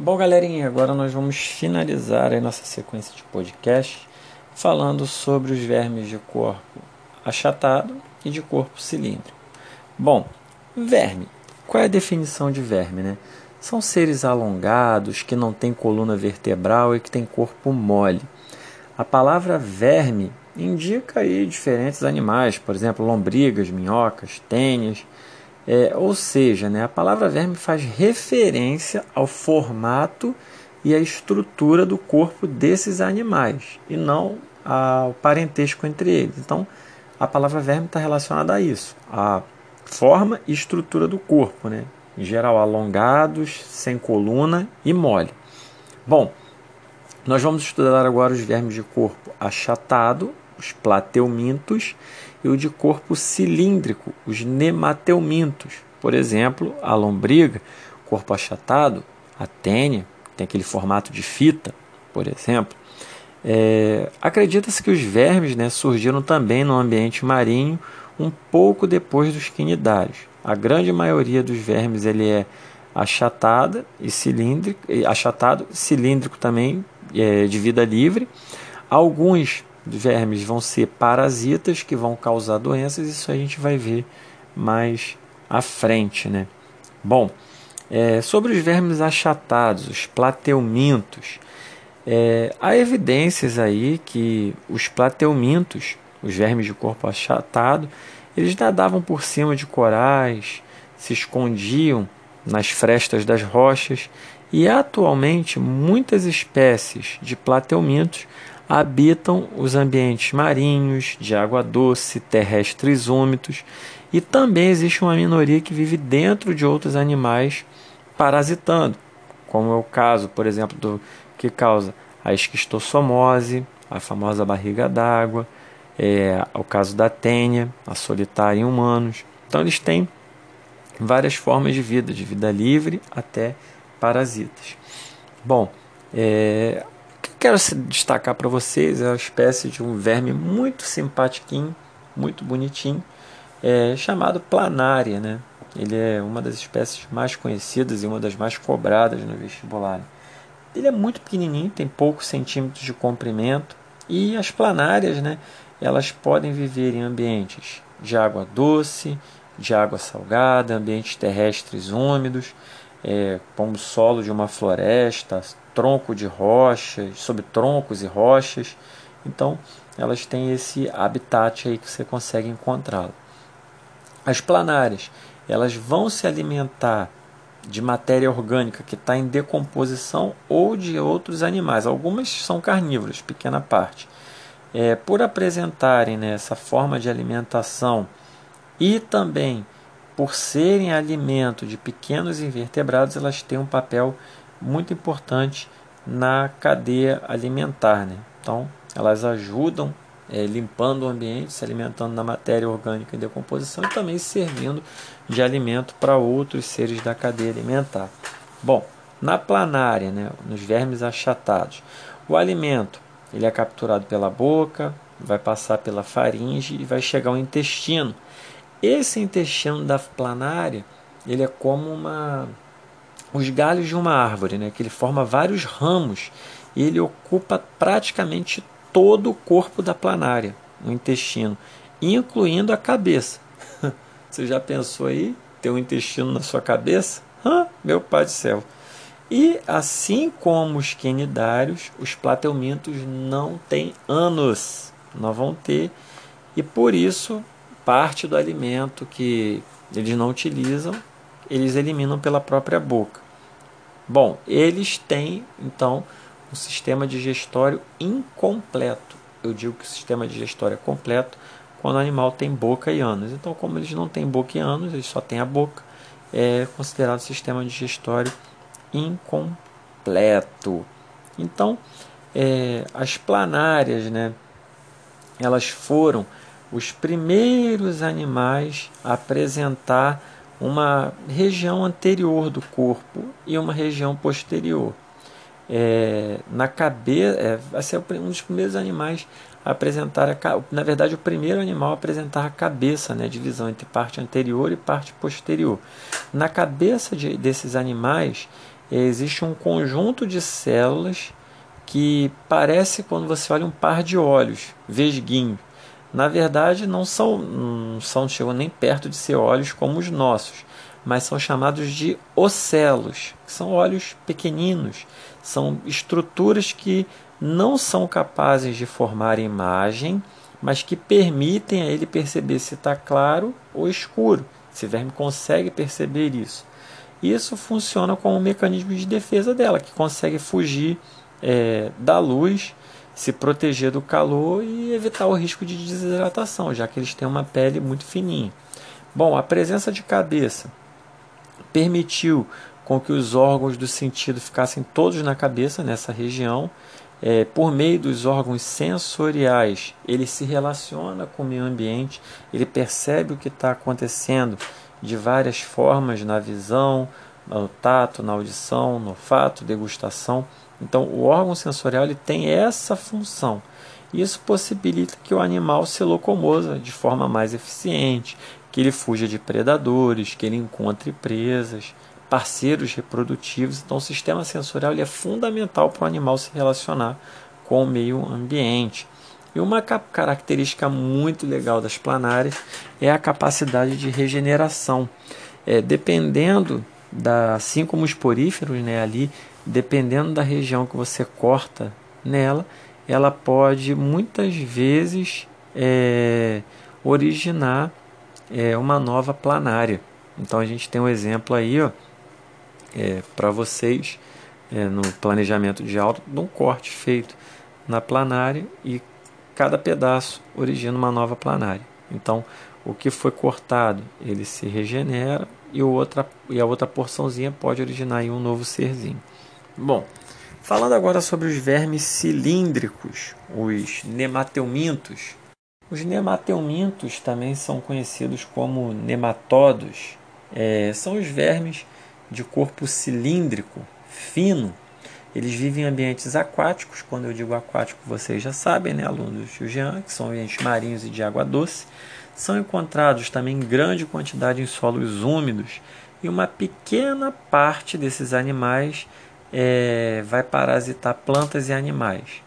Bom, galerinha, agora nós vamos finalizar a nossa sequência de podcast falando sobre os vermes de corpo achatado e de corpo cilíndrico. Bom, verme. Qual é a definição de verme, né? São seres alongados que não têm coluna vertebral e que têm corpo mole. A palavra verme indica aí diferentes animais, por exemplo, lombrigas, minhocas, tênias é, ou seja, né, a palavra verme faz referência ao formato e à estrutura do corpo desses animais e não ao parentesco entre eles. Então, a palavra verme está relacionada a isso, a forma e estrutura do corpo, né? em geral alongados, sem coluna e mole. Bom, nós vamos estudar agora os vermes de corpo achatado, os plateumintos, e o de corpo cilíndrico, os nemateumintos. Por exemplo, a lombriga, corpo achatado, a tênia, tem aquele formato de fita, por exemplo. É, Acredita-se que os vermes né, surgiram também no ambiente marinho um pouco depois dos quinidários. A grande maioria dos vermes ele é achatada e cilíndrico, achatado, cilíndrico também, é, de vida livre. Alguns vermes vão ser parasitas que vão causar doenças, isso a gente vai ver mais à frente. Né? Bom, é, sobre os vermes achatados, os plateumintos, é, há evidências aí que os plateumintos, os vermes de corpo achatado, eles nadavam por cima de corais, se escondiam nas frestas das rochas e atualmente muitas espécies de plateumintos habitam os ambientes marinhos, de água doce, terrestres úmidos, e também existe uma minoria que vive dentro de outros animais parasitando, como é o caso, por exemplo, do que causa a esquistossomose, a famosa barriga d'água, é, o caso da tênia, a solitária em humanos. Então eles têm várias formas de vida, de vida livre até parasitas. Bom, é, quero destacar para vocês é uma espécie de um verme muito simpatiquinho, muito bonitinho, é, chamado planária. Né? Ele é uma das espécies mais conhecidas e uma das mais cobradas no vestibular. Ele é muito pequenininho, tem poucos centímetros de comprimento e as planárias, né, elas podem viver em ambientes de água doce, de água salgada, ambientes terrestres úmidos, é, como o solo de uma floresta, tronco de rochas, sobre troncos e rochas. Então, elas têm esse habitat aí que você consegue encontrá-lo. As planárias, elas vão se alimentar de matéria orgânica que está em decomposição ou de outros animais. Algumas são carnívoras, pequena parte. É, por apresentarem né, essa forma de alimentação e também por serem alimento de pequenos invertebrados, elas têm um papel muito importante na cadeia alimentar. Né? Então, elas ajudam é, limpando o ambiente, se alimentando da matéria orgânica em decomposição e também servindo de alimento para outros seres da cadeia alimentar. Bom, na planária, né, nos vermes achatados, o alimento ele é capturado pela boca, vai passar pela faringe e vai chegar ao intestino. Esse intestino da planária ele é como uma os galhos de uma árvore, né, que ele forma vários ramos e ele ocupa praticamente todo o corpo da planária, o intestino, incluindo a cabeça. Você já pensou aí ter um intestino na sua cabeça? Hã? Meu pai do céu. E assim como os quinidários, os plateumintos não têm ânus, não vão ter, e por isso parte do alimento que eles não utilizam eles eliminam pela própria boca. Bom, eles têm então um sistema digestório incompleto. Eu digo que o sistema digestório é completo quando o animal tem boca e ânus. Então, como eles não têm boca e ânus, eles só têm a boca, é considerado sistema digestório incompleto. Então, é, as planárias, né, elas foram os primeiros animais a apresentar uma região anterior do corpo e uma região posterior. É, na cabeça, é, vai ser um dos primeiros animais a apresentar, a, na verdade, o primeiro animal a apresentar a cabeça, né, divisão entre parte anterior e parte posterior. Na cabeça de, desses animais existe um conjunto de células que parece quando você olha um par de olhos, vesguinhos. Na verdade, não são, não são chegam nem perto de ser olhos como os nossos, mas são chamados de ocelos, que são olhos pequeninos, são estruturas que não são capazes de formar imagem, mas que permitem a ele perceber se está claro ou escuro. Esse verme consegue perceber isso. Isso funciona como um mecanismo de defesa dela, que consegue fugir é, da luz, se proteger do calor e evitar o risco de desidratação, já que eles têm uma pele muito fininha. Bom, a presença de cabeça permitiu com que os órgãos do sentido ficassem todos na cabeça, nessa região. É, por meio dos órgãos sensoriais, ele se relaciona com o meio ambiente, ele percebe o que está acontecendo de várias formas na visão, no tato, na audição, no olfato, degustação. Então, o órgão sensorial ele tem essa função. Isso possibilita que o animal se locomova de forma mais eficiente, que ele fuja de predadores, que ele encontre presas, parceiros reprodutivos. Então, o sistema sensorial ele é fundamental para o animal se relacionar com o meio ambiente. E uma característica muito legal das planárias é a capacidade de regeneração. É, dependendo da, assim como os poríferos, né, ali, dependendo da região que você corta nela, ela pode muitas vezes é, originar é, uma nova planária. Então a gente tem um exemplo aí, é, para vocês é, no planejamento de aula de um corte feito na planária e cada pedaço origina uma nova planária. Então, o que foi cortado, ele se regenera e, outra, e a outra porçãozinha pode originar um novo serzinho. Bom, falando agora sobre os vermes cilíndricos, os nemateumintos. Os nemateumintos também são conhecidos como nematodos. É, são os vermes de corpo cilíndrico, fino, eles vivem em ambientes aquáticos, quando eu digo aquático vocês já sabem, né, alunos do Jean, que são ambientes marinhos e de água doce. São encontrados também em grande quantidade em solos úmidos e uma pequena parte desses animais é, vai parasitar plantas e animais.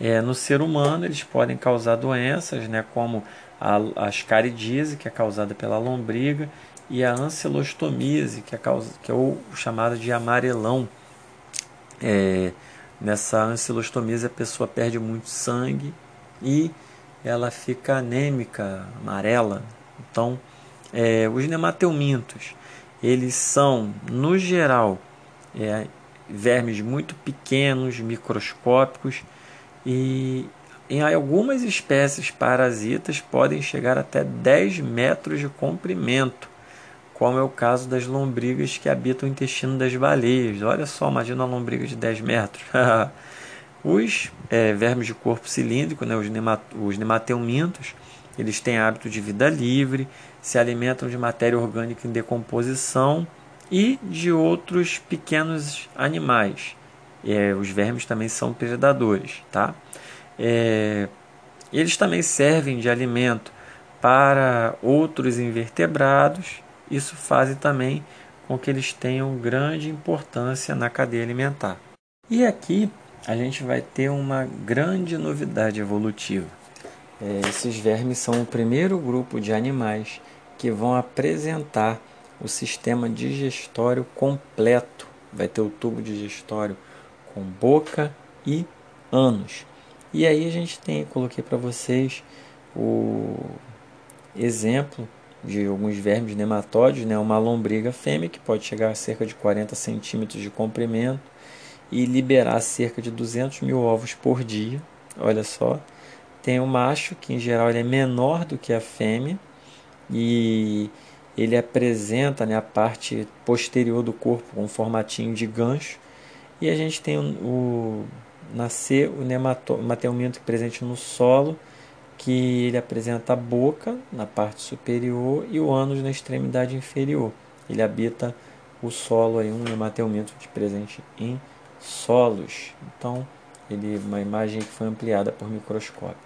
É, no ser humano, eles podem causar doenças, né, como a, a ascaridise, que é causada pela lombriga, e a ancelostomise, que é, causa, que é o chamado de amarelão, é, nessa ancilostomia a pessoa perde muito sangue e ela fica anêmica, amarela. Então, é, os nemateumintos, eles são, no geral, é, vermes muito pequenos, microscópicos e em algumas espécies parasitas podem chegar até 10 metros de comprimento como é o caso das lombrigas que habitam o intestino das baleias. Olha só, imagina uma lombriga de 10 metros. os é, vermes de corpo cilíndrico, né, os, nemat os nemateumintos, eles têm hábito de vida livre, se alimentam de matéria orgânica em decomposição e de outros pequenos animais. É, os vermes também são predadores. Tá? É, eles também servem de alimento para outros invertebrados isso faz também com que eles tenham grande importância na cadeia alimentar. E aqui a gente vai ter uma grande novidade evolutiva. É, esses vermes são o primeiro grupo de animais que vão apresentar o sistema digestório completo. Vai ter o tubo digestório com boca e ânus. E aí a gente tem, coloquei para vocês o exemplo de alguns vermes nematóides, né, uma lombriga fêmea que pode chegar a cerca de 40 centímetros de comprimento e liberar cerca de 200 mil ovos por dia. Olha só. Tem o macho, que em geral ele é menor do que a fêmea e ele apresenta né, a parte posterior do corpo com um formatinho de gancho. E a gente tem o, nascer o nematomento presente no solo que ele apresenta a boca na parte superior e o ânus na extremidade inferior. Ele habita o solo aí, um hematelmento de presente em solos. Então, ele uma imagem que foi ampliada por microscópio.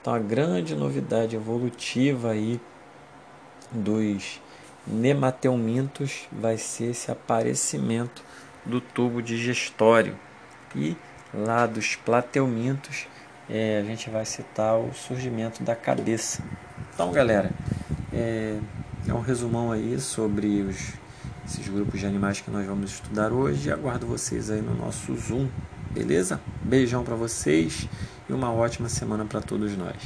Então, a grande novidade evolutiva aí dos nemateumintos vai ser esse aparecimento do tubo digestório. E lá dos plateumintos, é, a gente vai citar o surgimento da cabeça. Então, galera, é, é um resumão aí sobre os, esses grupos de animais que nós vamos estudar hoje. Aguardo vocês aí no nosso Zoom, beleza? Beijão para vocês e uma ótima semana para todos nós.